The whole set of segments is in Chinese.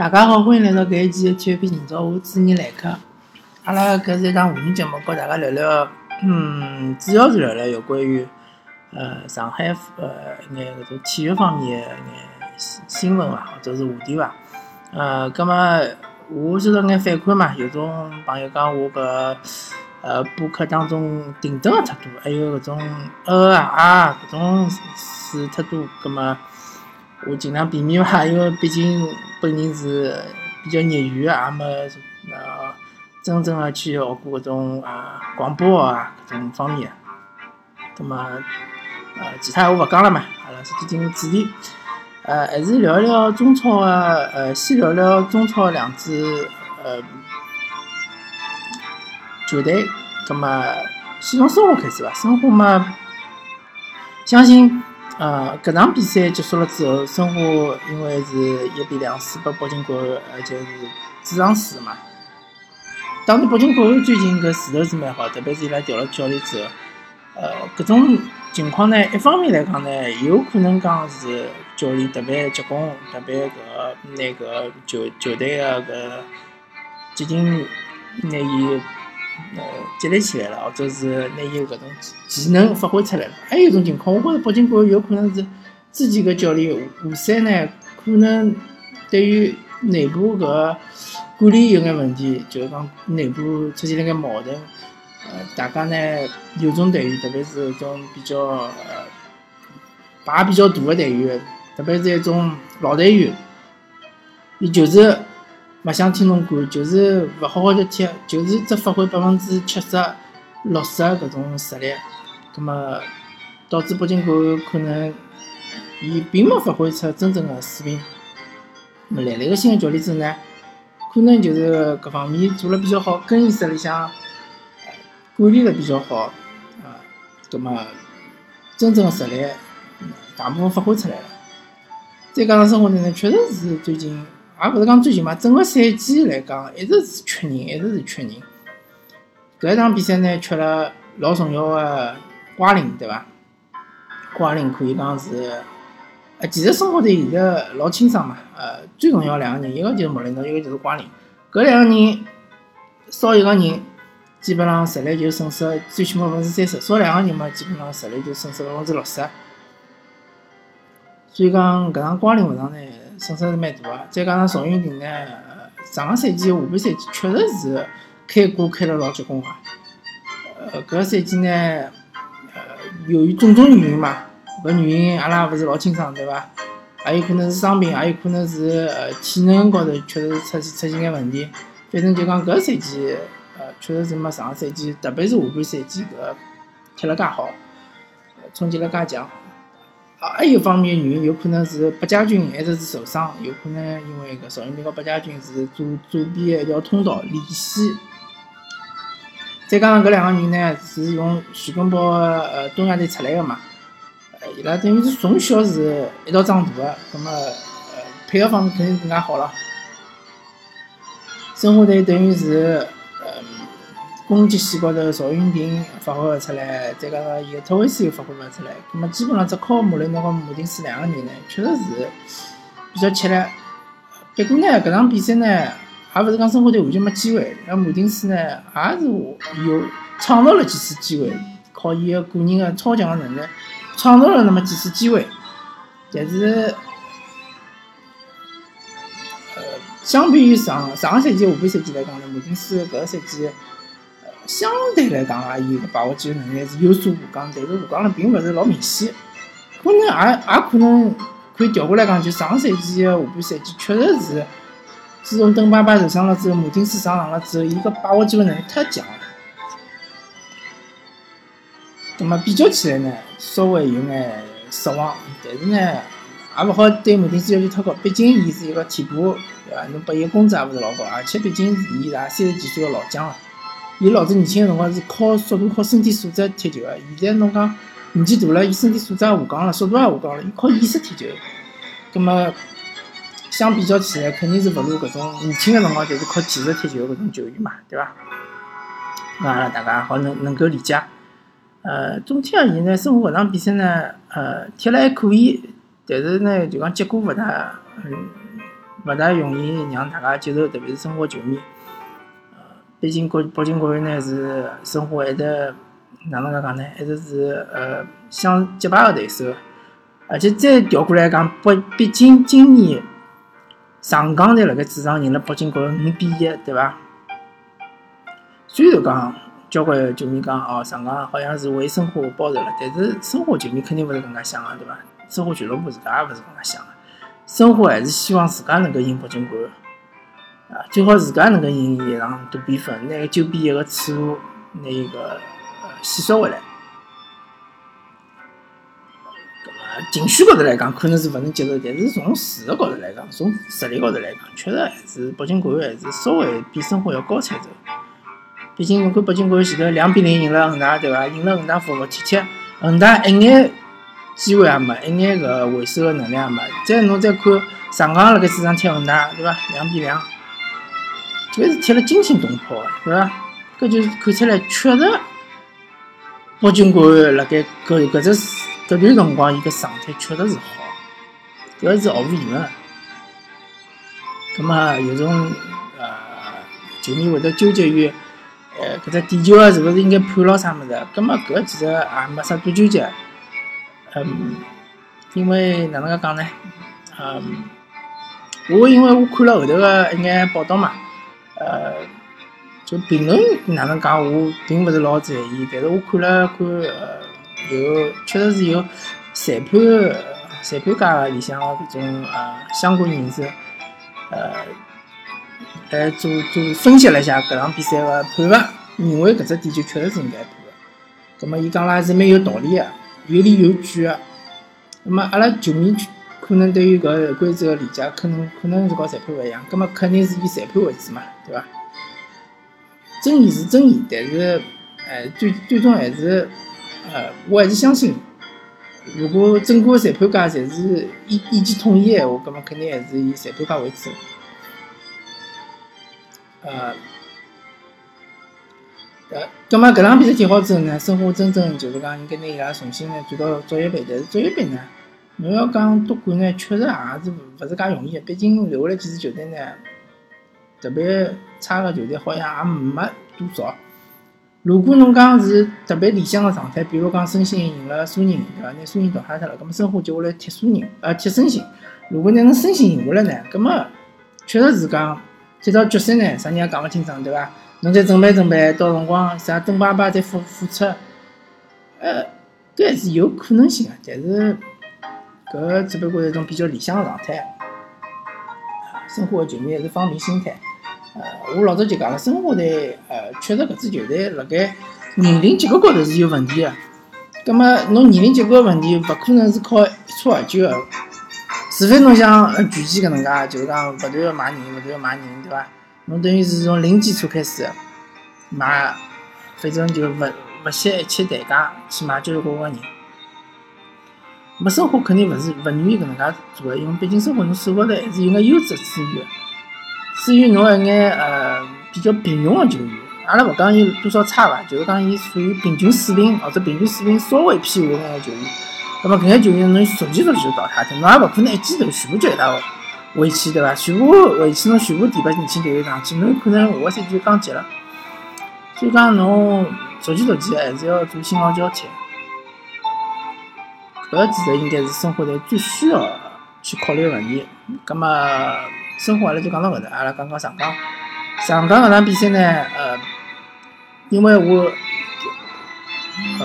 大家好，欢迎来到搿一期的体育频道，我主持人来客。阿拉搿是一档互动节目，和大家聊聊，嗯，主要是聊聊有关于呃上海呃眼搿种体育方面的眼新闻伐，或者是话题伐。呃，葛末我收到眼反馈嘛，有种朋友讲我搿呃播客当中停顿个太多，还有搿种呃啊啊搿种词太多，葛末。我尽量避免吧，因为毕竟本人是比较业余的，也没呃真正的去学过搿种啊广播啊搿种方面。葛末呃其他我勿讲了嘛，阿拉直接进入主题。呃，还是聊一聊中超的，呃，先聊聊中超两支呃球队。葛末先从申花开始伐，申花嘛，相信。呃，搿场比赛结束了之后，申花因为是一比两输拨北京国安，而且是主场输嘛。当然，北京国安最近搿势头是蛮好，特别是伊拉调了教练之后，呃，搿种情况呢，一方面来讲呢，有可能讲是教练特别结棍，特别搿拿搿球球队个搿接近拿伊。呃，积累起来了，或者是拿伊搿种技能发挥出来了。还有一种情况，我觉着北京国安有可能是之前个教练吴赛呢，可能对于内部搿管理有眼问题，就是讲内部出现了眼矛盾。呃，大家呢有种队员，特别是种比较呃牌比较大的队员，特别是一种老队员，伊就是。勿想听侬管，就是勿好好的踢，就是只发挥百分之七十、六十搿种实力，葛末导致北京国安可能伊并没发挥出真正的水平。么来了个新的教练之后呢，可能就是各方面做了比较好，更衣室里向管理了比较好，啊，葛末真正的实力大部分发挥出来了。再加上生活呢，确实是最近。也勿是讲最近嘛，整个赛季来讲，一直是缺人，一直是缺人。搿一场比赛呢，缺了老重要的瓜林，对伐？瓜林可以讲是，呃，其实生活队现在老清爽嘛，呃，最重要两个人，一个就是莫雷诺，一个就是瓜林。搿两个人少一个人，基本上实力就损失最起码百分之三十；少两个人嘛，基本上实力就损失百分之六十。所以讲，搿场瓜林勿上呢。损失是蛮大个，再加上赵云霆呢，上个赛季下半赛季确实是开锅开了老结棍个。呃，搿个赛季呢，呃，由于种种原因嘛，搿原因阿拉也勿是老清爽，对伐？也有可能是伤病，也有可能是呃体能高头确实是出出现眼问题。反正就讲搿个赛季，呃，确实是没上个赛季，特别是下半赛季搿踢了介好，冲击了介强。啊，还有方面原因，有可能是八家军一直是受伤，有可能因为搿邵云霆和八家军是左左边的一条通道联系。再加上搿两个人呢，是从徐根宝呃东亚队出来的嘛，伊拉等于是从小是一道长大的，葛末呃配合方面肯定更加好了。申花队等于是。攻击线高头，赵云霆发挥勿出来，再加上伊个特维斯又发挥勿出来，葛末基本上只靠穆雷诺和穆丁斯两个人呢，确实是比较吃力。不过呢，搿场比赛呢，也勿是讲申花队完全没机会，像穆丁斯呢，也是有创造了几次机会，靠伊个个人个超强个能力，创造了那么几次机会。但是，呃，相比于上上个赛季下半赛季来讲呢，穆丁斯搿个赛季。相对来讲啊，伊个把握机会能力是有所下降，但是下降了并勿是老明显，可能也也可能可以调过来讲，就上赛季下半赛季确实是，自从邓巴巴受伤了之后，马丁斯上场了之后，伊个把握机会能力太强了。那么比较起来呢，稍微有眼失望，但是呢，也勿好对马丁斯要求太高，毕竟伊是一个替补，对伐？侬拨伊工资也勿是老高，而且毕竟是伊拉三十几岁个老将了。伊老早年轻个辰光是靠速度、靠身体素质踢球个，现在侬讲年纪大了，伊身体素质也下降了，速度也下降了，伊靠意识踢球。葛末相比较起来，肯定是勿如搿种年轻个辰光就是靠技术踢球搿种球员嘛，对伐？那阿拉大家好能能够理解。呃，总体而言呢，申花搿场比赛呢，呃，踢了还可以，但是呢，就讲结果勿大，嗯，勿大容易让大家接受，特别是申花球迷。毕竟国北京国安呢是申花一直哪能介讲呢？一直是呃相结拜个对手。而且再调过来讲，北毕竟今年上港队辣盖主场赢了北京国安五比一，对伐？虽然讲交关球迷讲哦，上港好像是为申花报仇了，但是申花球迷肯定勿是搿能介想个，对伐？申花俱乐部自家也勿是搿能介想个，申花还是希望自家能够赢北京国安啊，最好自家能够赢一场大比分，拿个九比一个耻辱拿一个呃洗刷回来。情绪高头来讲，可能是勿能接受，但是从事实高头来讲，从实力高头来讲，确实还是北京国安还是稍微比申花要高出一筹。毕竟侬看北京国安前头两比零赢了恒大，对伐？赢了恒大服服帖帖，恒大一眼机会也没，一眼搿回收个能力也没。再侬再看上港辣盖主场踢恒大，对伐？两比两，搿是贴了惊心动魄个，对伐？搿就是看出来，确实北京国安辣盖搿搿只。搿段辰光，伊个状态确实是好，搿是毫无疑问。葛末有种呃球迷会得纠结于，呃搿只点球啊，是勿是应该判牢啥物事？葛末搿其实也没啥多纠结。嗯，因为哪能介讲呢？嗯，我因为我看了后头个一眼报道嘛，呃，就评论哪能讲，我并勿是老在意，但是我看了看呃。有，确实是有裁判、裁判界里向个搿种呃相关人士，呃，来做做分析了一下搿场比赛个判罚，认为搿只点球确实是应该判个。葛末伊讲了还是蛮有道理个，有理有据个。葛末阿拉球迷可能对于搿规则个理解，可能可能是和裁判勿一样。葛末肯定是以裁判为主嘛，对伐？争议是争议，但是，哎，最最终还是。呃，我还是相信，如果整个裁判界侪是意意见统一的话，葛么肯定还是以裁判界为主。呃，呃，葛么搿场比赛踢好之后呢，申花真正就是讲应该拿伊拉重新呢转到职业杯，但是职业杯呢，侬要讲夺冠呢，确实也是勿是介容易个，毕竟留下来几支球队呢，特别差个球队好像也没多少。如果侬讲是特别理想个状态，比如讲申鑫赢了苏宁，对伐？拿苏宁淘汰脱了，葛末申花接下来踢苏宁，呃，踢申鑫。如果拿侬申鑫赢下来呢，葛末确实是讲接到决赛呢，啥人也讲勿清爽，对伐？侬再准备准备，到辰光啥邓巴巴再复复出，呃，搿还是有可能性个，但是搿只不过是一种比较理想个状态。申花个球迷还是放平心态。呃，我老早就讲了，申花队，呃，确实搿支球队辣盖年龄结构高头是有问题个。葛末侬年龄结构问题，勿可能是靠一蹴而就的，除非侬像拳击搿能介，就是讲勿断个买人，勿断个买人，对伐？侬等于是从零基础开始买，反正就勿勿惜一切代价去买交关个人。没生活肯定勿是勿愿意搿能介做个，因为毕竟生活侬手高头还是有眼优质资源。至于侬一眼呃比较平庸的球员，阿拉勿讲伊多少差伐，就是讲伊属于平均水平或者平均水平稍微偏下眼个球员，葛末搿眼球员侬逐渐逐渐就淘汰脱，侬也勿可能一记头全部叫伊拉回去对伐？全部回去侬全部提拔年轻队员上去，侬可能下个赛季就降级了。所以讲侬逐渐逐渐还是要做新老交替，搿其实应该是生活队最需要去考虑个问题。葛末。生活阿拉就讲到搿搭，阿拉讲讲上港。上港搿场比赛呢，呃，因为我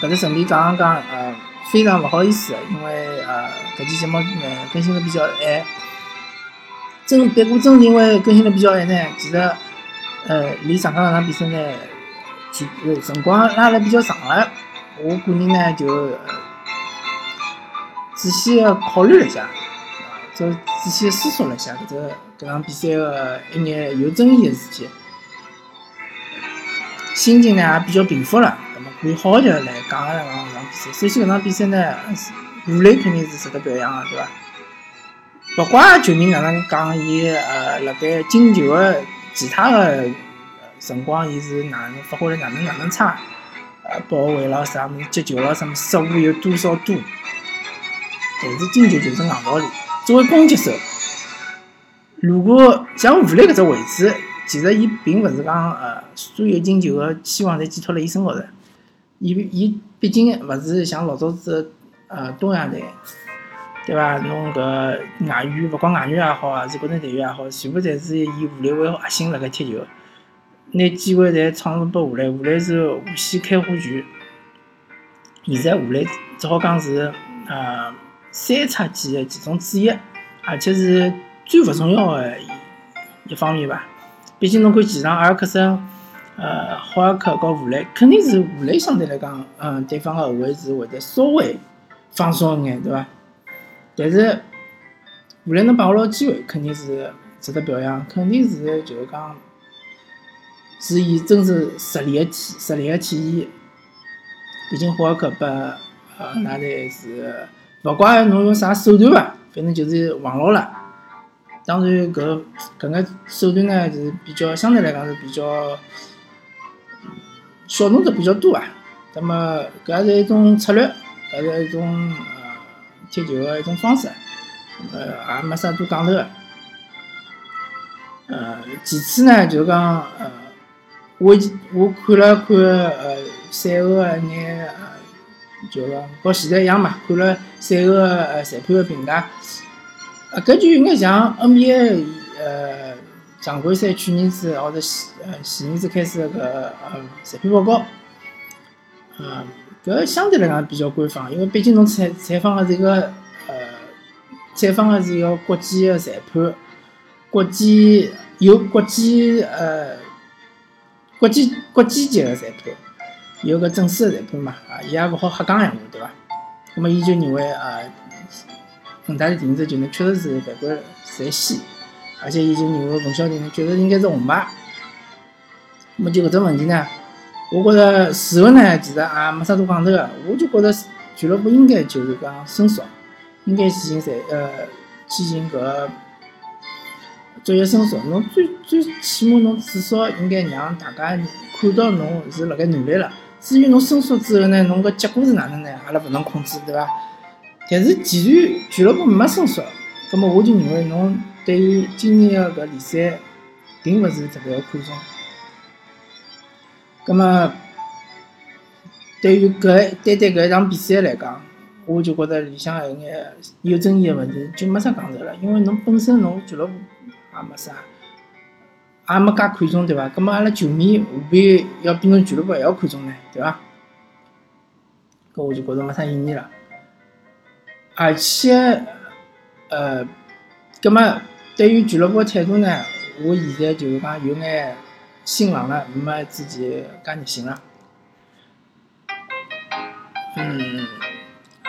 搿只顺便讲讲，呃，非常勿好意思，因为呃，搿期节目呢更新的比较晚。真，别过正是因为更新的比较晚呢，其实呃，离上港搿场比赛呢，距辰光拉了比较长了。我个人呢就仔细考虑了一下。就仔细思索了一下，搿只搿场比赛个一眼有争议个事体，心情呢也比较平复了。葛末可以好好的来讲一讲搿场比赛。首先搿场比赛呢，武磊肯定是值得表扬个，对伐？勿怪球迷哪能讲伊呃，辣盖进球个其他个辰光，伊是哪能发挥了哪能哪能差，呃，保卫了啥物事，接球了什么失误有多少多，但是进球就是硬道理。作为攻击手，如果像武磊搿只位置，其实伊并勿是讲呃，所有进球个期望侪寄托辣伊身高头。伊伊毕竟勿是像老早子呃东亚队，对伐？侬搿外援，勿管外援也好，还是国内队员也好，全部侪是以武磊为核心辣盖踢球，拿机会侪创造拨武磊，武磊是无限开花权。现在武磊只好讲是呃三叉戟的其中之一，而且是最勿重要的一一方面伐。毕竟侬看前场阿尔克森。呃，霍尔克和武磊肯定是武磊相对来讲，嗯，对方的后卫是会得稍微放松一眼，对伐？但是武磊能把握牢机会，肯定是值得表扬，肯定是就是讲是以真是实力的体实力的体现。毕竟霍尔克把呃那队是勿怪侬用啥手段伐，反正就是防牢了。当然，搿搿个手段呢是比较相对来讲是比较。小动作比较多啊，那么搿也是一种策略，搿是一种呃踢球的一种方式，呃也没啥多讲头的。呃，其次呢，就讲呃，我我看了看呃赛后的眼呃，就讲和现在一样嘛，看了赛后呃裁判的评价，呃搿就有眼像 NBA 呃。常规赛去年子或者前呃前年子开始个呃裁判报告，呃，搿相对来讲比较官方，因为毕竟侬采采访的是一个呃采访的是一个国际的裁判，国际有国际呃国际国际级的裁判，有个正式个裁判嘛，啊，伊也勿好瞎讲闲话，对伐？那么伊就认为啊，恒大的定制就能确实是犯规在先。而且伊就认为冯潇霆呢，确实应该是红牌。那么就搿只问题呢，我觉着事后呢，其实也没啥多讲头个。我就觉着俱乐部应该就是讲申诉，应该进行裁呃进行搿职业申诉。侬最最起码侬至少应该让大家看到侬是辣盖努力了。至于侬申诉之后呢，侬个结果是哪能呢？阿拉勿能控制，对伐？但是既然俱乐部没申诉，那么我就认为侬。对于今年的搿联赛，并勿是特别个看重。葛么，对于搿单单搿一场比赛来讲，我就觉着里向有眼有争议的问题，就没啥讲头了。因为侬本身侬俱乐部也没啥，也没介看重，对伐？葛么阿拉球迷何必要比侬俱乐部还要看重呢？对伐？搿我就觉着没啥意义了。而且，呃，葛么。对于俱乐部态度呢，我现在就是讲有眼心冷了，没之前介热心了。嗯，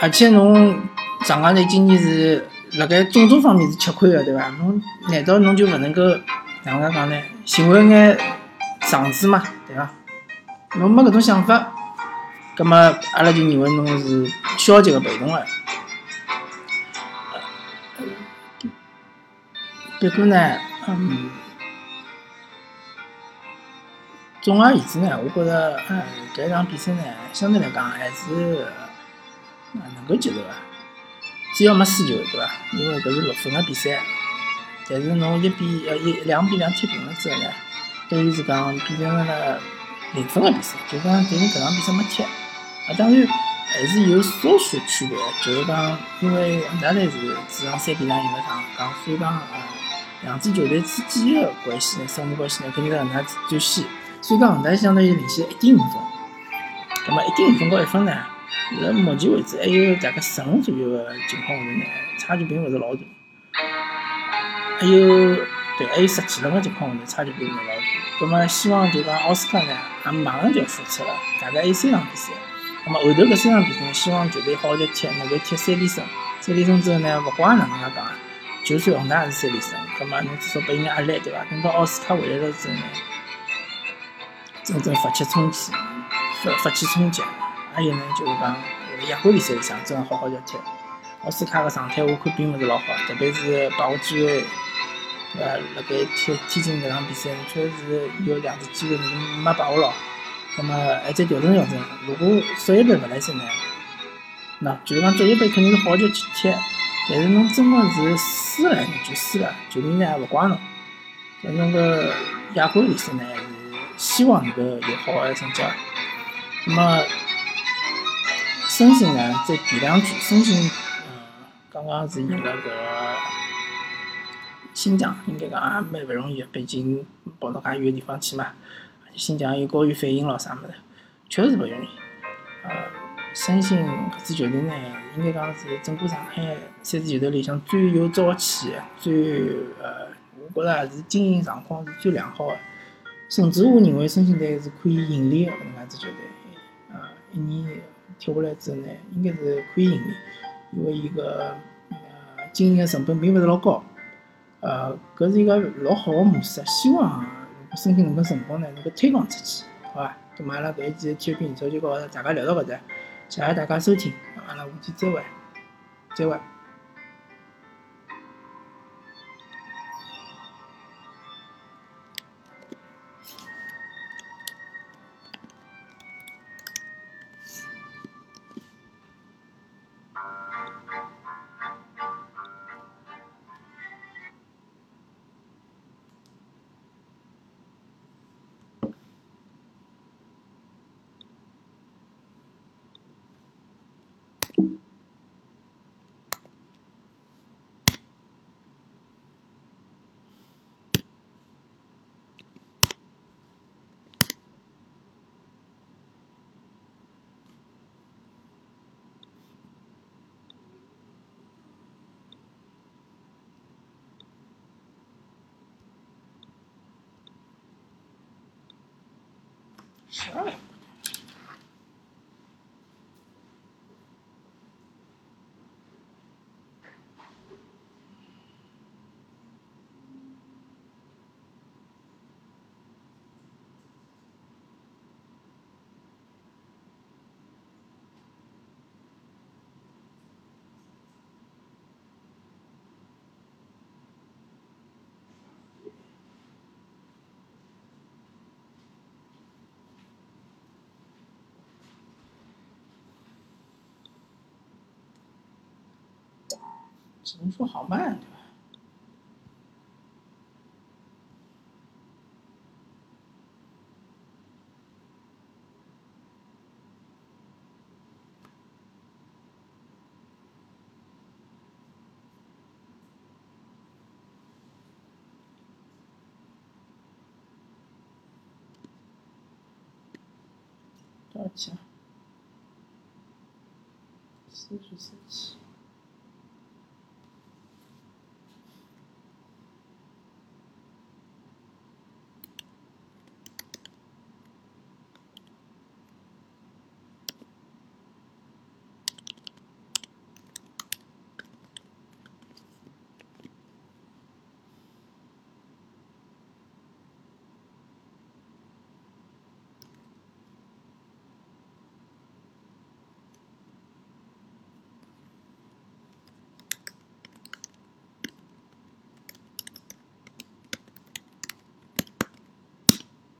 而且侬上港队今年是辣盖种种方面是吃亏的，对伐？侬难道侬就勿能够哪能介讲呢？寻回眼场子嘛，对伐？侬没搿种想法，葛么阿拉就认为侬是消极的、被动的。结果呢，嗯，总而言之呢，我觉着，嗯，搿场比赛呢，相对来讲还是能够接受个，只要没输球，对伐？因为搿是六分个比赛，但是侬一比呃一两比两踢平了之后呢，等于是讲变成了零分个比赛，就讲等于搿场比赛没踢，啊，当然还是有少许区别，就是讲，因为恒大队是主场三比两赢了场港，所以讲呃。两支球队之间的关系呢，胜负关系呢，肯定是恒大最先。所以讲恒大相当于领先一点五分。那么一点五分高一分呢，辣目前为止还有大概十分左右的情况下头呢，差距并勿是老大。还有对，还有十几轮的情况下头，差距并勿是老大。那么希望就讲奥斯卡呢，也马上就要复出了，大概还有三场比赛。那么后头搿三场比赛，希望球队好好踢，能够踢三连胜。三连胜之后呢，勿管哪能介讲。就算恒大也是三连胜，葛末侬至少拨伊眼压力，对伐？等到奥斯卡回来了之后呢，真正发起冲击，发发起冲击。还有呢，就是讲亚冠联赛里向真好好叫踢。奥斯卡个状态我看并勿是老好，特别是把握机会，呃？辣盖踢天津搿场比赛，确实是有两次机会没把握牢。葛末还在调整调整。如果职业杯勿来塞呢，那就是讲职业杯肯定是好叫去踢。但是侬真个是输了，就输了，球迷呢也勿怪侬。但侬个亚冠联赛呢，是希望能够有好个成绩。那么，申鑫呢，在第两局，申鑫，嗯，刚刚是赢了搿个新疆，应该讲也蛮勿容易个，毕竟跑到介远个地方去嘛。新疆有高原反应咯，啥物事，确实是勿容易。呃，申鑫搿支球队呢，应该讲是整个上海三支球队里向最有朝气、最呃，我觉着也是经营状况是最良好个。甚至我认为申鑫队是可以盈利个搿能介支球队。呃，一年踢下来之后呢，应该是可以盈利，因为伊个呃经营个成本并勿是老高。呃，搿是一个老好的模式，希望申请能够成功呢，能够推广出去，好伐？咁么阿拉搿一期体育频道就告大家聊到搿搭，谢谢大家收听，阿拉下期再会，再会。十二只能说好慢，对吧？多少期啊？四十四期。